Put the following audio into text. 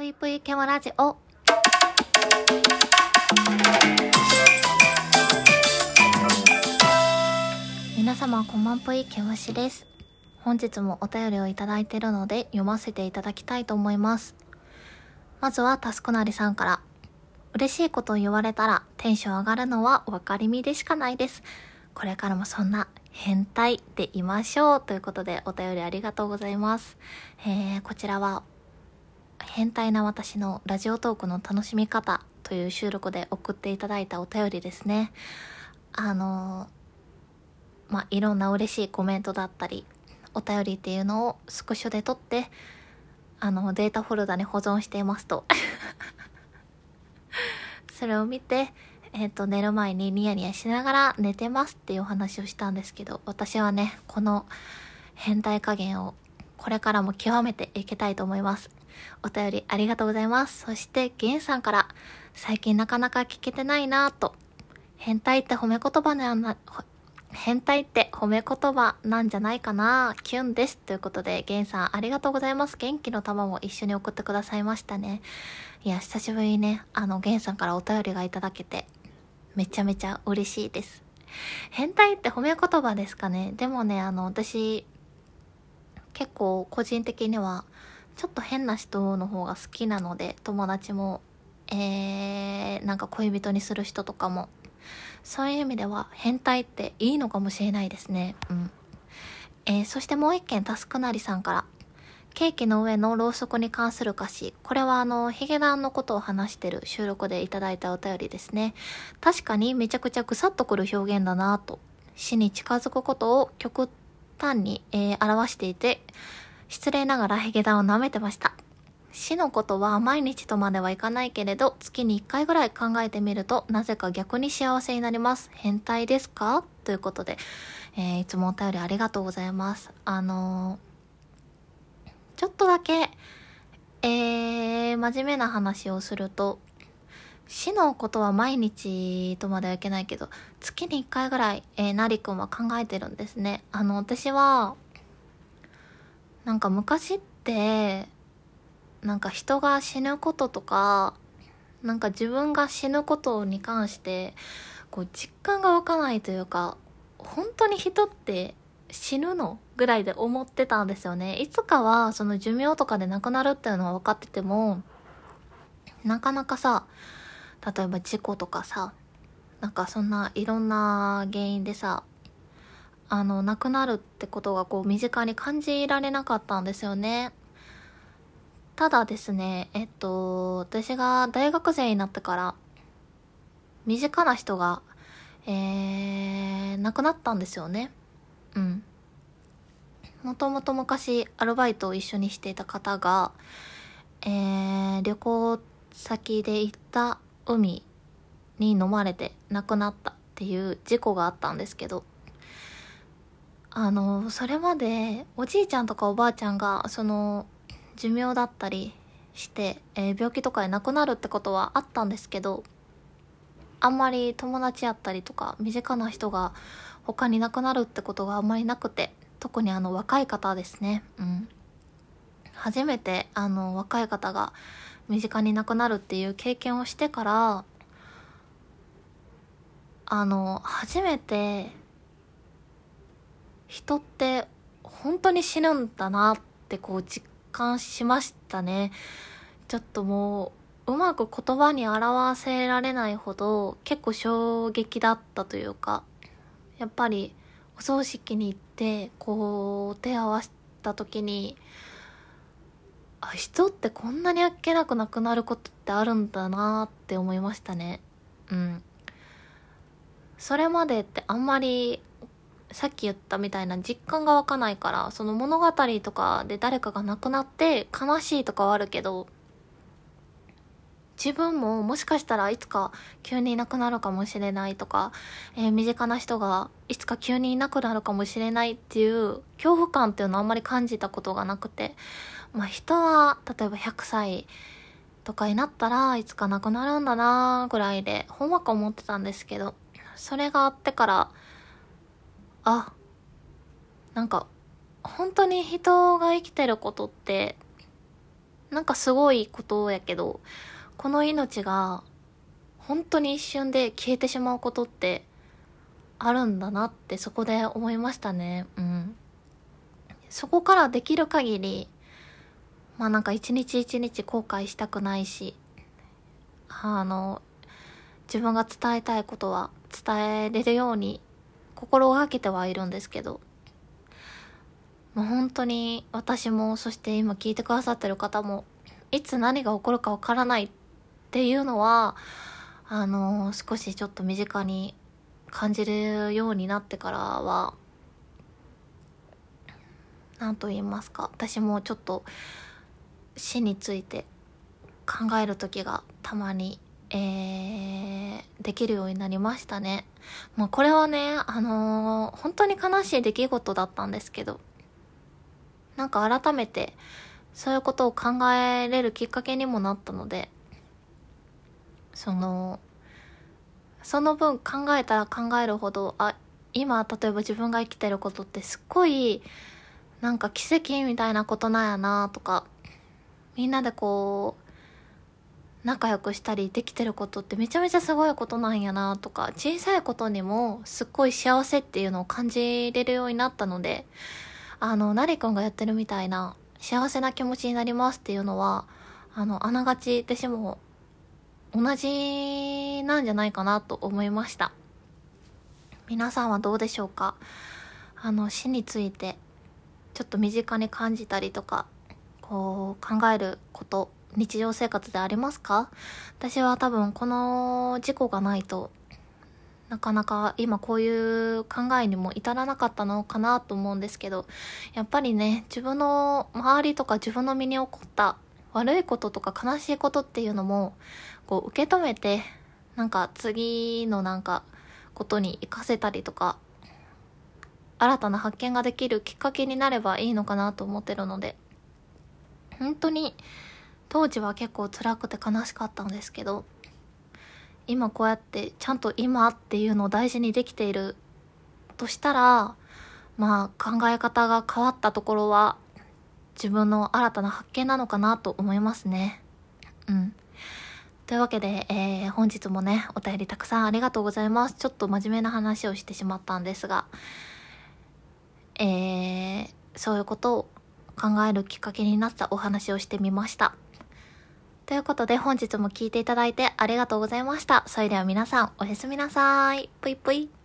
ぷいぷいケモラジオ。皆様こんばんぷいケムシです。本日もお便りをいただいているので読ませていただきたいと思います。まずはタスクなりさんから。嬉しいことを言われたらテンション上がるのは分かりみでしかないです。これからもそんな変態でいましょうということでお便りありがとうございます。えー、こちらは変態な私のラジオトークの楽しみ方という収録で送っていただいたお便りですね。あの、まあ、いろんな嬉しいコメントだったり、お便りっていうのをスクショで撮って、あの、データフォルダに保存していますと。それを見て、えっ、と、寝る前にニヤニヤしながら寝てますっていうお話をしたんですけど、私はね、この変態加減をこれからも極めていきたいと思います。お便りありがとうございます。そして、ゲンさんから、最近なかなか聞けてないなぁと、変態って褒め言葉なんな、変態って褒め言葉なんじゃないかなキュンです。ということで、ゲンさんありがとうございます。元気の玉も一緒に送ってくださいましたね。いや、久しぶりにね、あの、ゲンさんからお便りがいただけて、めちゃめちゃ嬉しいです。変態って褒め言葉ですかねでもね、あの、私、結構個人的には、ちょっと変な人の方が好きなので、友達も、えー、なんか恋人にする人とかも、そういう意味では変態っていいのかもしれないですね。うん。えー、そしてもう一件、タスクなりさんから。ケーキの上のろうそくに関する歌詞。これはあの、ヒゲダンのことを話してる収録でいただいたお便りですね。確かにめちゃくちゃぐさっとくる表現だなと。死に近づくことを極端に、えー、表していて、失礼ながらヒゲダンを舐めてました。死のことは毎日とまではいかないけれど、月に1回ぐらい考えてみると、なぜか逆に幸せになります。変態ですか？ということで、えー、いつもお便りありがとうございます。あのー、ちょっとだけ、えー、真面目な話をすると、死のことは毎日とまではいけないけど、月に1回ぐらい、えー、なりくんは考えてるんですね。あの、私は、なんか昔って、なんか人が死ぬこととか、なんか自分が死ぬことに関して、こう実感が湧かないというか、本当に人って死ぬのぐらいで思ってたんですよね。いつかはその寿命とかで亡くなるっていうのは分かってても、なかなかさ、例えば事故とかさ、なんかそんないろんな原因でさ、あの、亡くなるってことがこう身近に感じられなかったんですよね。ただですね、えっと、私が大学生になってから、身近な人が、えー、亡くなったんですよね。うん。もともと昔アルバイトを一緒にしていた方が、えー、旅行先で行った海に飲まれて亡くなったっていう事故があったんですけど、あの、それまでおじいちゃんとかおばあちゃんが、その、寿命だったりして、えー、病気とかで亡くなるってことはあったんですけど、あんまり友達やったりとか、身近な人が他に亡くなるってことがあんまりなくて、特にあの若い方ですね。うん。初めてあの若い方が身近に亡くなるっていう経験をしてから、あの、初めて人って本当に死ぬんだなってこう実感しましたね。ちょっともう、うまく言葉に表せられないほど結構衝撃だったというか、やっぱりお葬式に行って、こう手合わせた時に、あ、人ってこんなにあっけなくなくなることってあるんだなって思いましたね。うん。それまでってあんまりさっき言ったみたいな実感が湧かないから、その物語とかで誰かが亡くなって悲しいとかはあるけど、自分ももしかしたらいつか急にいなくなるかもしれないとか、えー、身近な人がいつか急にいなくなるかもしれないっていう恐怖感っていうのはあんまり感じたことがなくて、まあ人は例えば100歳とかになったらいつか亡くなるんだなぐらいでほんわか思ってたんですけど、それがあってから、あ、なんか、本当に人が生きてることって、なんかすごいことやけど、この命が本当に一瞬で消えてしまうことってあるんだなってそこで思いましたね。うん。そこからできる限り、まあなんか一日一日後悔したくないし、あの、自分が伝えたいことは伝えれるように心がけてはいるんですけど、もう本当に私も、そして今聞いてくださってる方も、いつ何が起こるかわからないっていうのは、あの、少しちょっと身近に感じるようになってからは、何と言いますか、私もちょっと死について考える時がたまに、えー、できるようになりましたね。まあこれはね、あのー、本当に悲しい出来事だったんですけど、なんか改めてそういうことを考えれるきっかけにもなったので、その、その分考えたら考えるほど、あ、今例えば自分が生きてることってすっごいなんか奇跡みたいなことなんやなとかみんなでこう仲良くしたりできてることってめちゃめちゃすごいことなんやなとか小さいことにもすっごい幸せっていうのを感じれるようになったのであのなりくんがやってるみたいな幸せな気持ちになりますっていうのはあのあながち私も同じなんじゃないかなと思いました。皆さんはどうでしょうか？あの死についてちょっと身近に感じたりとかこう考えること日常生活でありますか？私は多分この事故がないとなかなか今こういう考えにも至らなかったのかなと思うんですけどやっぱりね自分の周りとか自分の身に起こった悪いこととか悲しいことっていうのもこう受け止めてなんか次のなんかことに活かせたりとか新たな発見ができるきっかけになればいいのかなと思ってるので本当に当時は結構辛くて悲しかったんですけど今こうやってちゃんと今っていうのを大事にできているとしたらまあ考え方が変わったところは自分の新たな発見なのかなと思いますね。うん。というわけで、えー、本日もね、お便りたくさんありがとうございます。ちょっと真面目な話をしてしまったんですが、えー、そういうことを考えるきっかけになったお話をしてみました。ということで本日も聴いていただいてありがとうございました。それでは皆さんおやすみなさい。ぷいぷい。